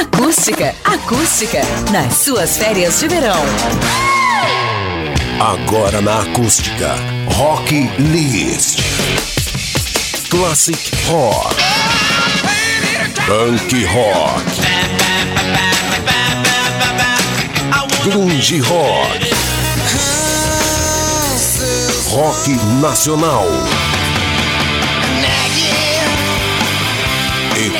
Acústica, acústica, nas suas férias de verão. Agora na acústica, Rock List. Classic Rock. Punk Rock. Grunge Rock. Rock Nacional.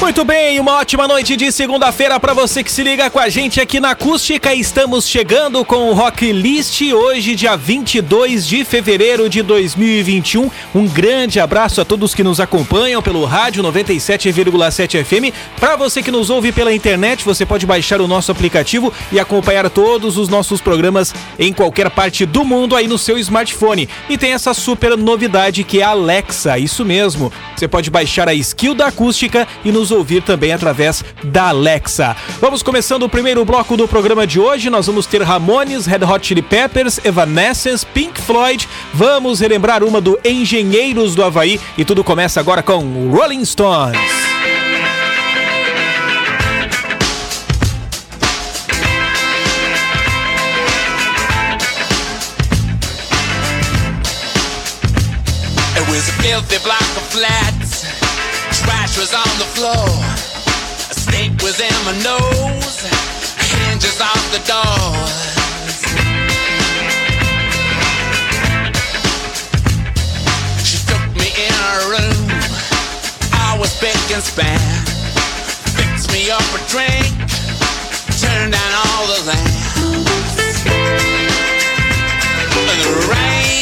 Muito bem, uma ótima noite de segunda-feira para você que se liga com a gente aqui na Acústica. Estamos chegando com o Rock List hoje, dia 22 de fevereiro de 2021. Um grande abraço a todos que nos acompanham pelo rádio 97,7 FM. Para você que nos ouve pela internet, você pode baixar o nosso aplicativo e acompanhar todos os nossos programas em qualquer parte do mundo aí no seu smartphone. E tem essa super novidade que é a Alexa, isso mesmo. Você pode baixar a skill da acústica e nos ouvir também através da Alexa. Vamos começando o primeiro bloco do programa de hoje. Nós vamos ter Ramones, Red Hot Chili Peppers, Evanescence, Pink Floyd. Vamos relembrar uma do Engenheiros do Havaí e tudo começa agora com Rolling Stones. Filthy block of flats. Was on the floor. A snake was in my nose. Hinges off the doors. She took me in her room. I was big and span. Fixed me up a drink. Turned down all the lamps. And the rain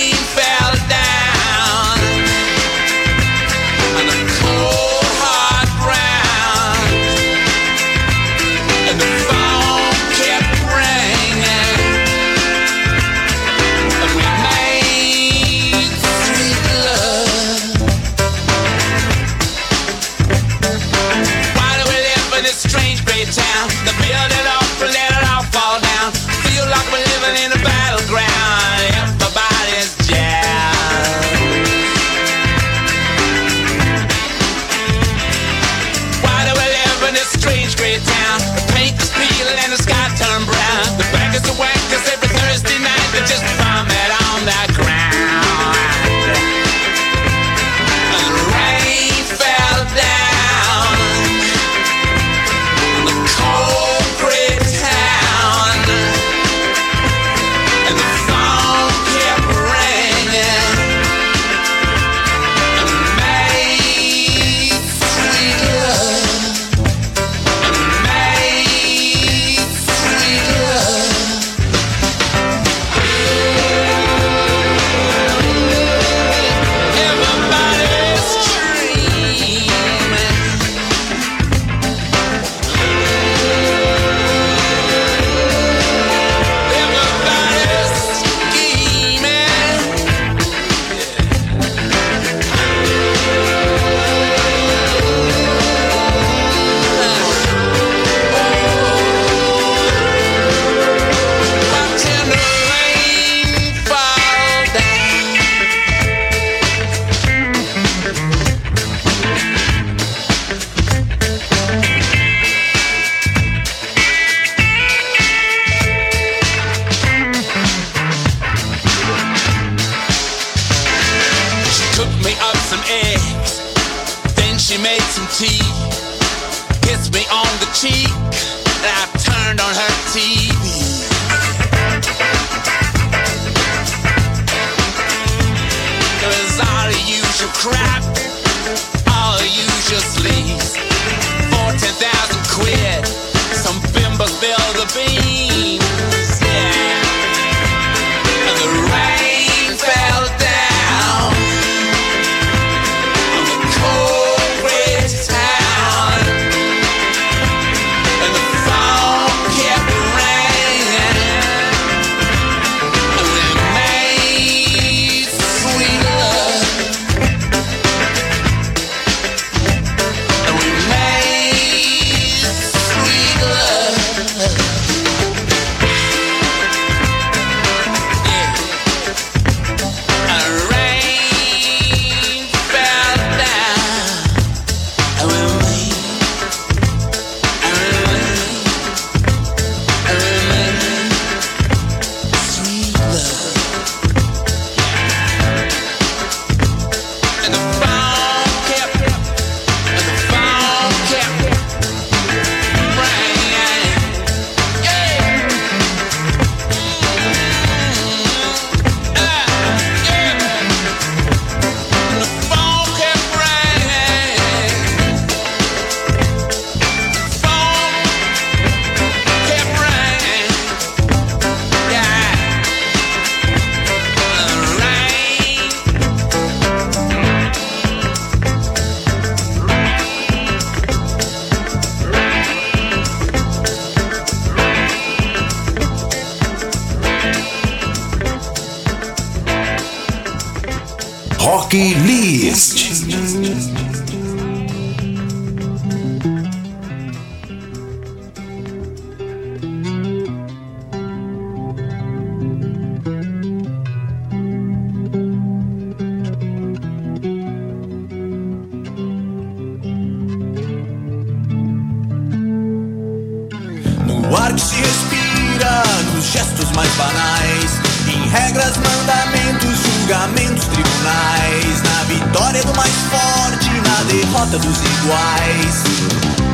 dos iguais.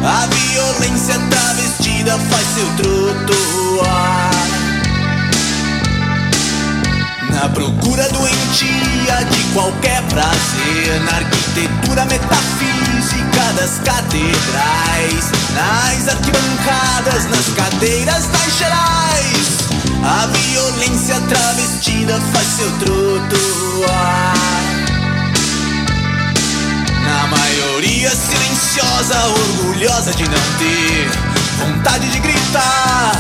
A violência travestida faz seu trotuar. Na procura doentia de qualquer prazer, na arquitetura metafísica das catedrais, nas arquibancadas, nas cadeiras das gerais. A violência travestida faz seu trotuar. Maioria silenciosa, orgulhosa de não ter vontade de gritar,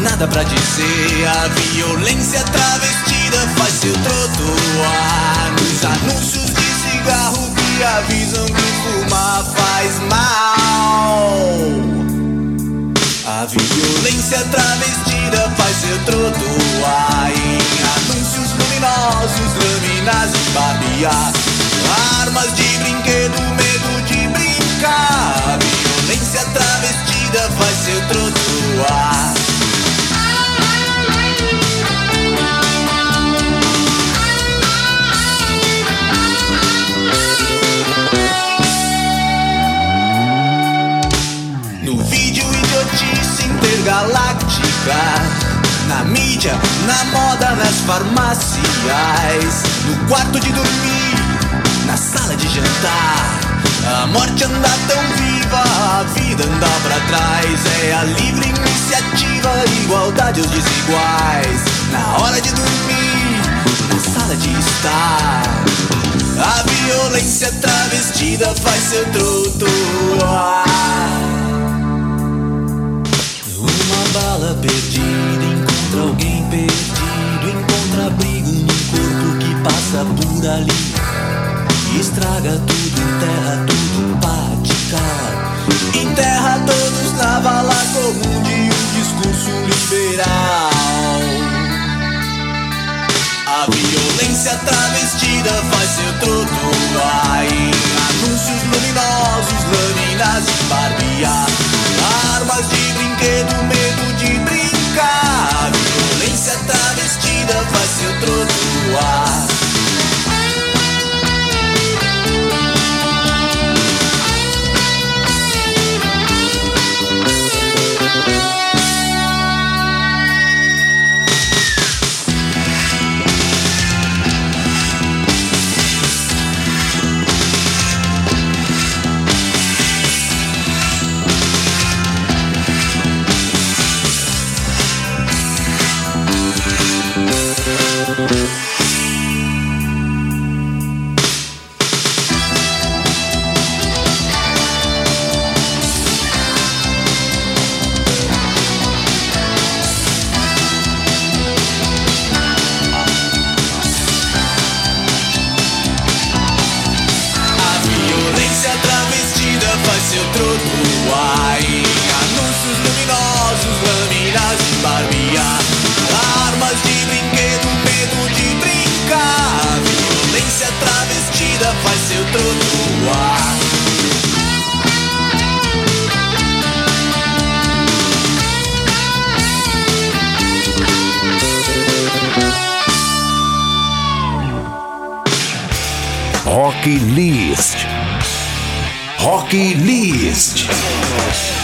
nada pra dizer. A violência travestida faz seu trotuar. Nos anúncios de cigarro que avisam que fumar faz mal. A violência travestida faz seu trotuar Em anúncios luminosos, lâminas de barbear. Armas de brinquedo, medo de brincar. Violência travestida faz seu trotuar No vídeo idiotice intergaláctica Na mídia, na moda, nas farmácias No quarto de dormir, na sala de jantar. A morte anda tão viva, a vida anda pra trás. É a livre iniciativa, igualdade aos desiguais. Na hora de dormir, na sala de estar. A violência travestida faz seu trotuar uma bala perdida encontra alguém perdido, encontra abrigo num corpo que passa por ali. E estraga tudo, enterra tudo, patica. Enterra todos na vala comum de um discurso liberal. A violência travestida faz seu trotuar em anúncios luminosos, lâminas de barbear, armas de brinquedo, medo de brincar. A violência travestida faz seu. A Rock List.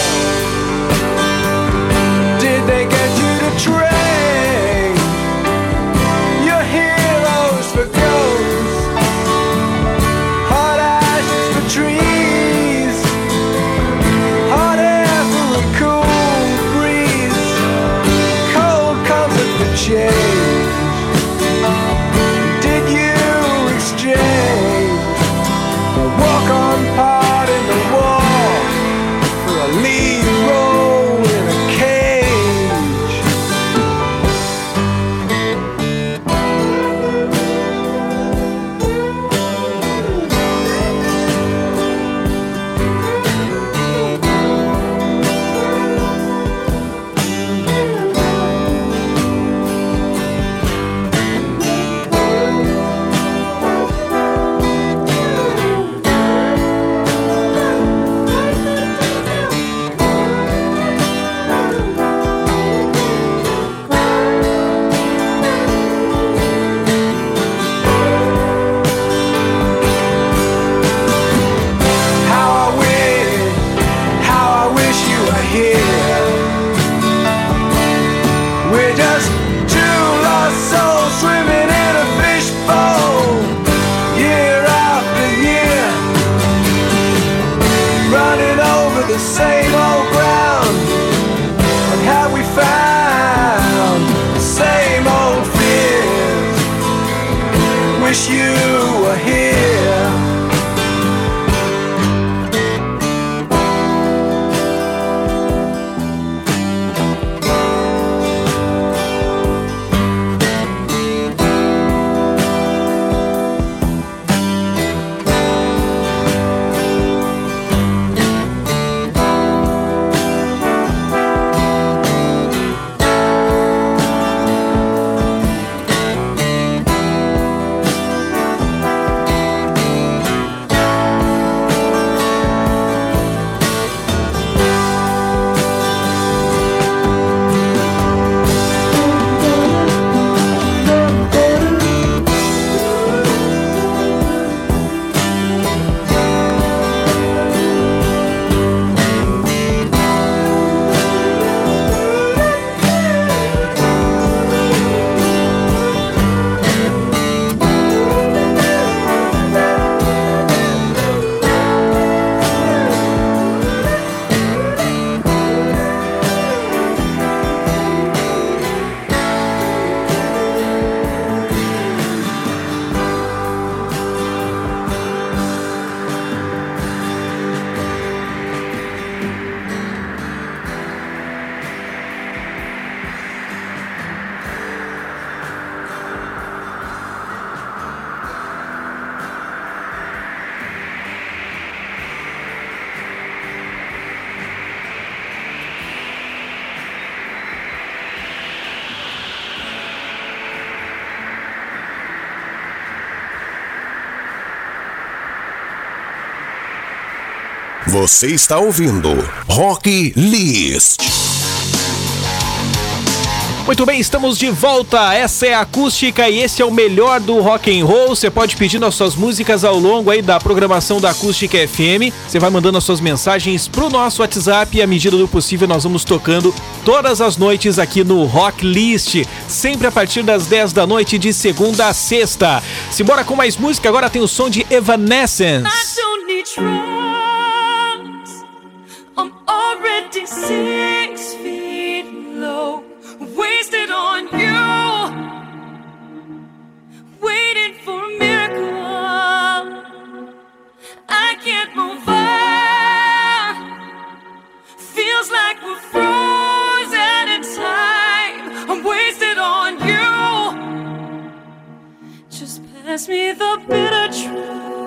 Você está ouvindo Rock List. Muito bem, estamos de volta. Essa é a acústica e esse é o melhor do rock and roll. Você pode pedir as suas músicas ao longo aí da programação da Acústica FM. Você vai mandando as suas mensagens pro nosso WhatsApp e à medida do possível nós vamos tocando todas as noites aqui no Rock List, sempre a partir das 10 da noite de segunda a sexta. Simbora com mais música, agora tem o som de Evanescence. I don't need pass me the bitter truth.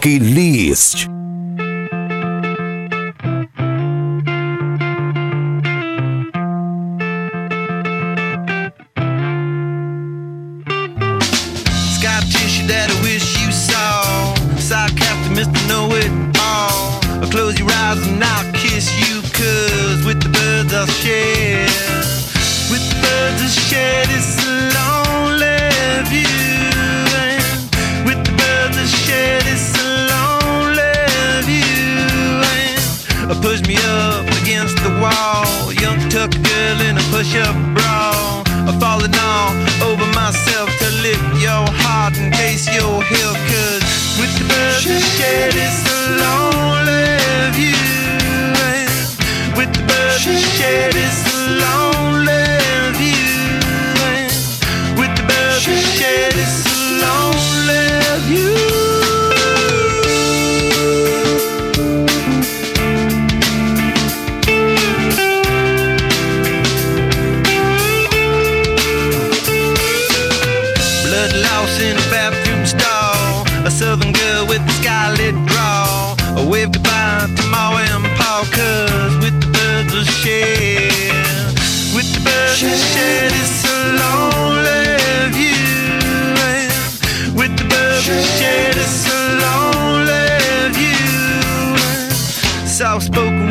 Bedroom. Rock List.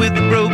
With a broken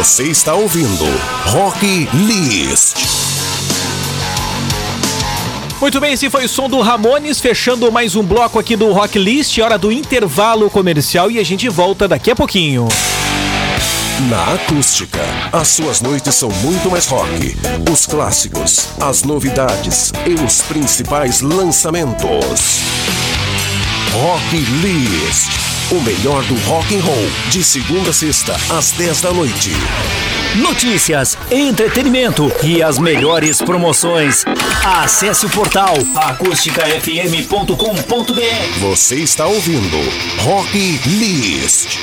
Você está ouvindo Rock List. Muito bem, esse foi o som do Ramones, fechando mais um bloco aqui do Rock List, hora do intervalo comercial e a gente volta daqui a pouquinho. Na acústica, as suas noites são muito mais rock. Os clássicos, as novidades e os principais lançamentos. Rock List. O melhor do rock and roll, de segunda a sexta, às 10 da noite. Notícias, entretenimento e as melhores promoções. Acesse o portal acústicafm.com.br. Você está ouvindo Rock List.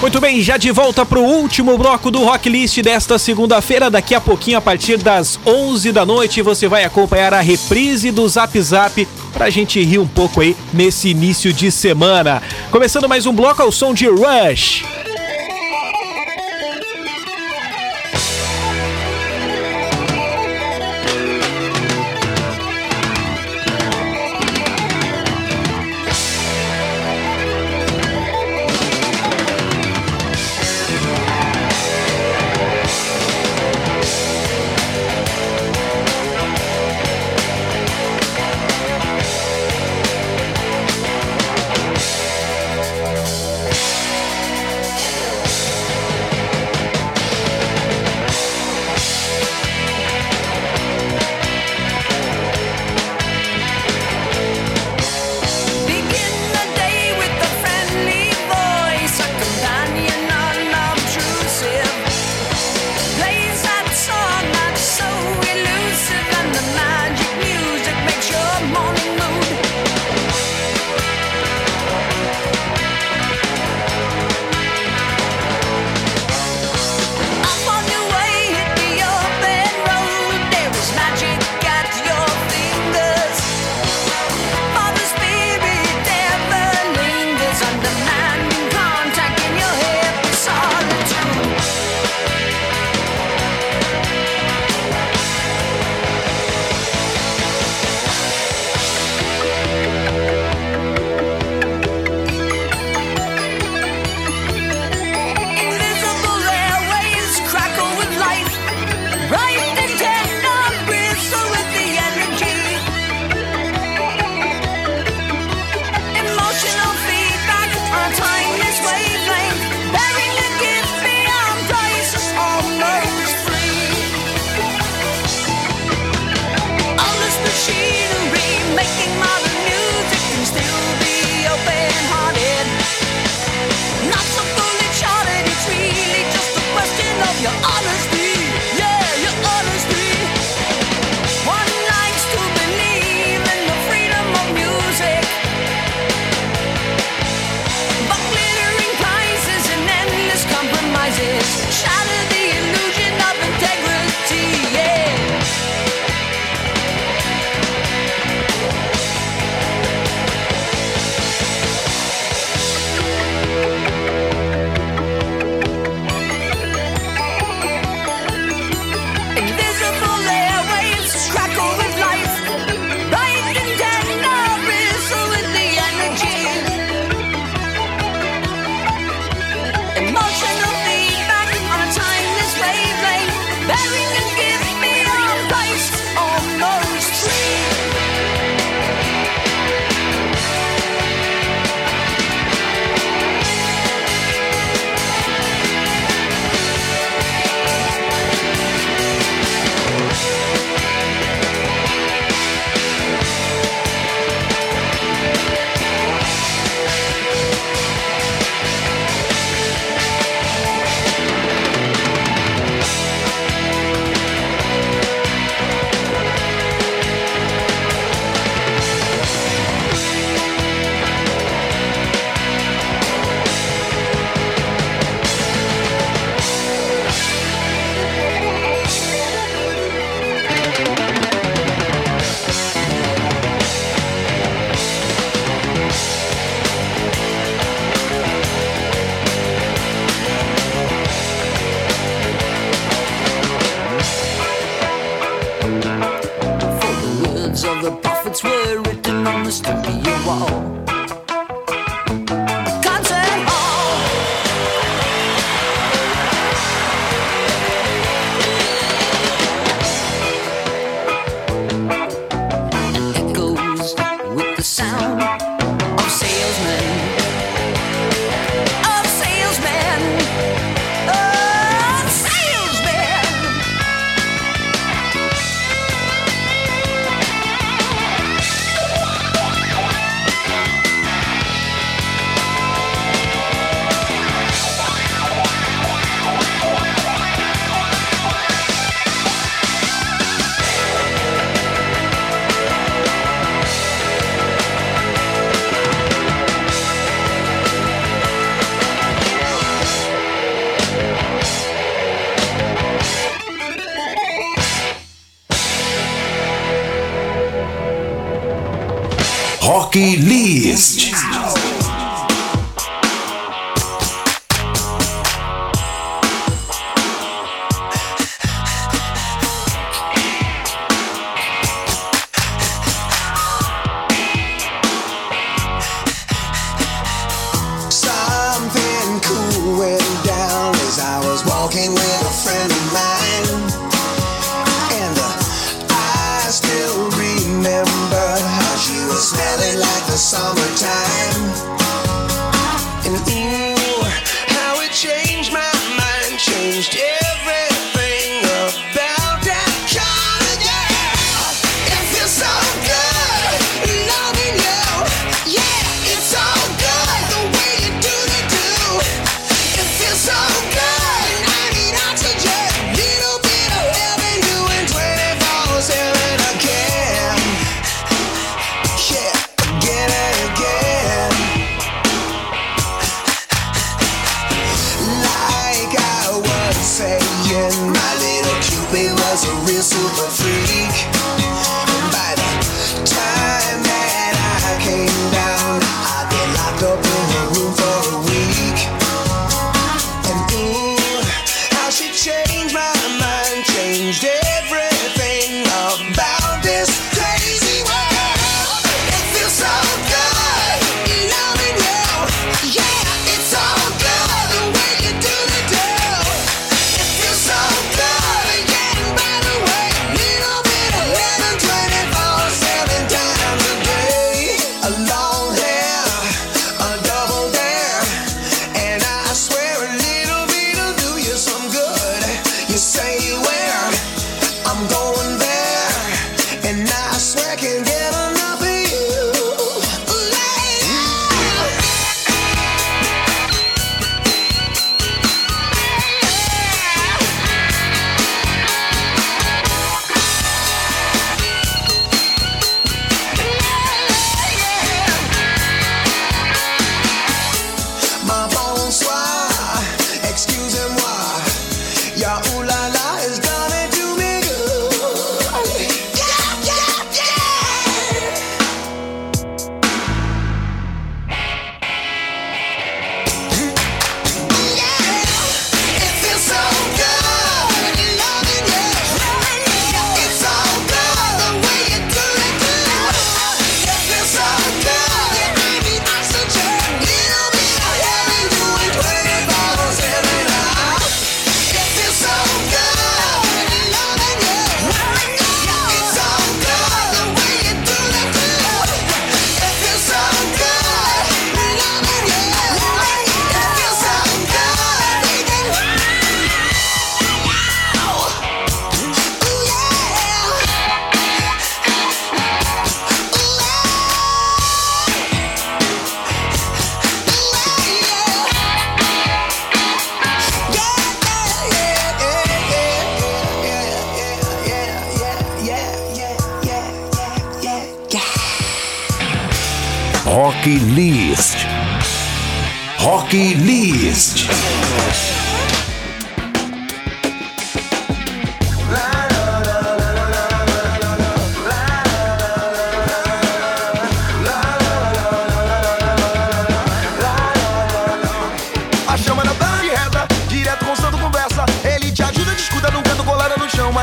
Muito bem, já de volta pro último bloco do Rock List desta segunda-feira. Daqui a pouquinho, a partir das 11 da noite, você vai acompanhar a reprise do Zap Zap pra gente rir um pouco aí nesse início de semana. Começando mais um bloco ao som de Rush.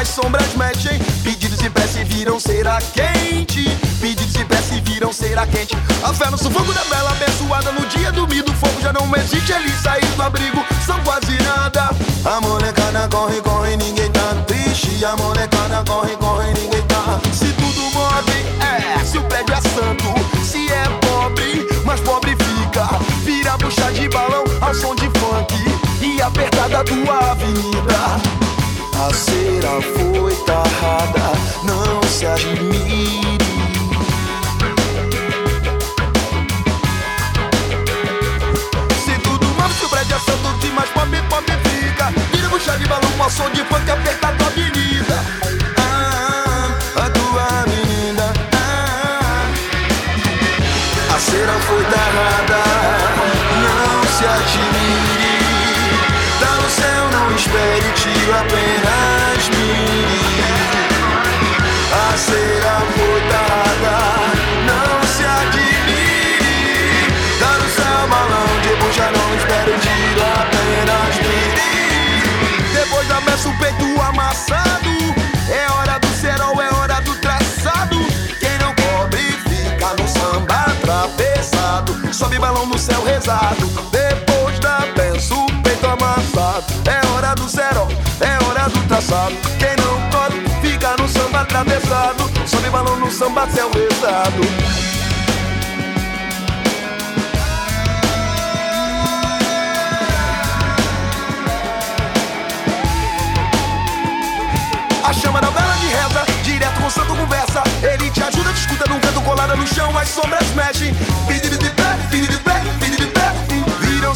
As sombras mexem, pedidos e prece viram cera quente. Pedidos e prece viram cera quente. A fé no sufoco da bela abençoada no dia dormido. O fogo já não existe, ele saiu do abrigo, são quase nada. A molecada corre, corre, ninguém tá triste. A molecada corre, corre, ninguém tá. Se tudo move, é. Se o prédio é santo, se é pobre, mas pobre fica. Vira bucha de balão ao som de funk e apertada tua avenida. A cera foi tarrada, não se admire. Se tudo move, se o prédio é santo, que mais pobre, pobre fica. Vira bucha de balão ao som de funk apertada tua avenida. Ah, a tua avenida. Ah, a cera foi tarrada, não se admire. Espere, tiro apenas mire. A cera foi tarrada, não se admire. Tá no céu, balão de bucha, não espere, tiro apenas mire. Depois da messa, o peito amassado. É hora do cerol, é hora do traçado. Quem não cobre fica no samba atravessado. Sobe balão no céu rezado. Amassado. É hora do cerol, é hora do traçado. Quem não cobre fica no samba atravessado. Sobe balão no samba céu rezado. A chama da vela de reza, direto com o santo conversa. Ele te ajuda, te escuta num canto colada no chão, as sombras mexem. Pedido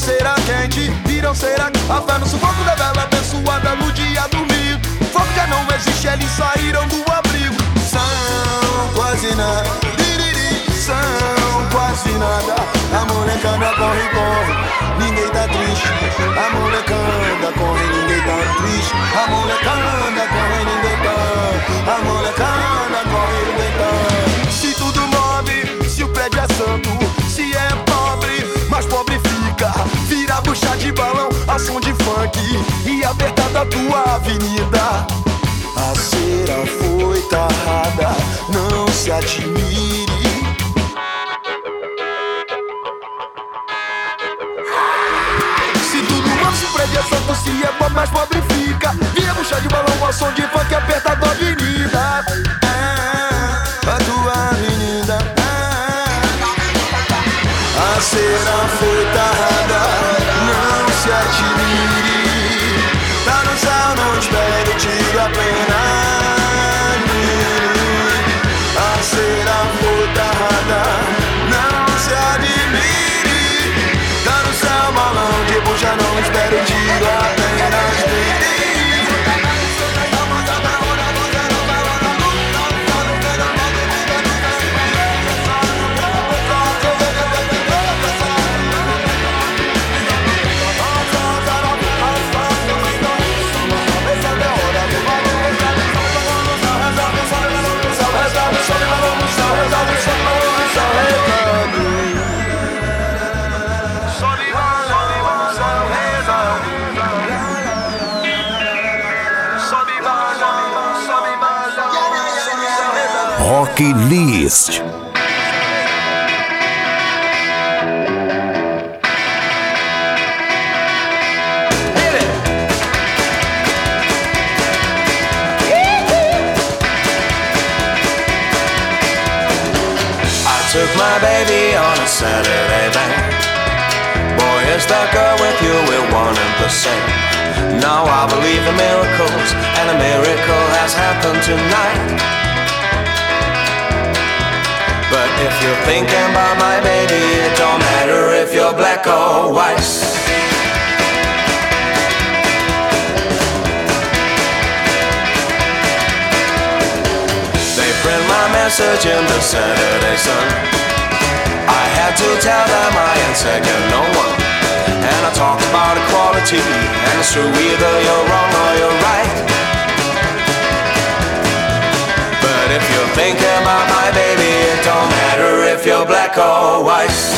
Cera quente, viram cera. A fé no sufoco da vela abençoada no dia dormir. Fogo já não existe, eles saíram do abrigo. São quase nada, são quase nada. A molecada corre, corre, ninguém tá triste. A molecada corre, ninguém tá triste. A molecada corre, ninguém tá. A molecada corre, ninguém tá. Mas pobre fica. Vira bucha de balão, a som de funk e apertada tua avenida. A cera foi tarrada, não se admire. Se tudo move, se o prédio é santo, se é pobre, mais pobre fica. Via bucha de balão, ao som de funk apertado a avenida. Ah, a tua avenida. A foi tarrada, não se admire. Tá no céu, não espere, tiro apenas mire. A foi tarrada, não se admire. Tá no céu, balão de bucha, não espere, tiro apenas List. I took my baby on a Saturday night. Boy, is that girl with you, we're one and the same. Now I believe in miracles, and a miracle has happened tonight. If you're thinking about my baby, it don't matter if you're black or white. They print my message in the Saturday Sun. I had to tell them I ain't second no one. And I talked about equality, and it's true either you're wrong or you're right if you think about my baby, it don't matter if you're black or white.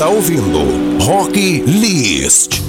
Está ouvindo Rock List.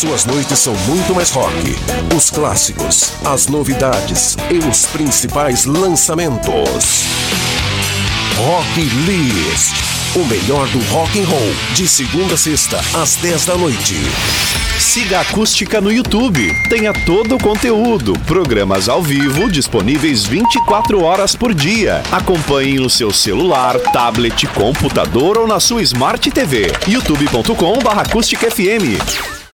Suas noites são muito mais rock. Os clássicos, as novidades e os principais lançamentos. Rock List. O melhor do rock and roll, de segunda a sexta, às 10 da noite. Siga a Acústica no YouTube. Tenha todo o conteúdo, programas ao vivo disponíveis 24 horas por dia. Acompanhe no seu celular, tablet, computador ou na sua Smart TV. youtube.com/acústicafm.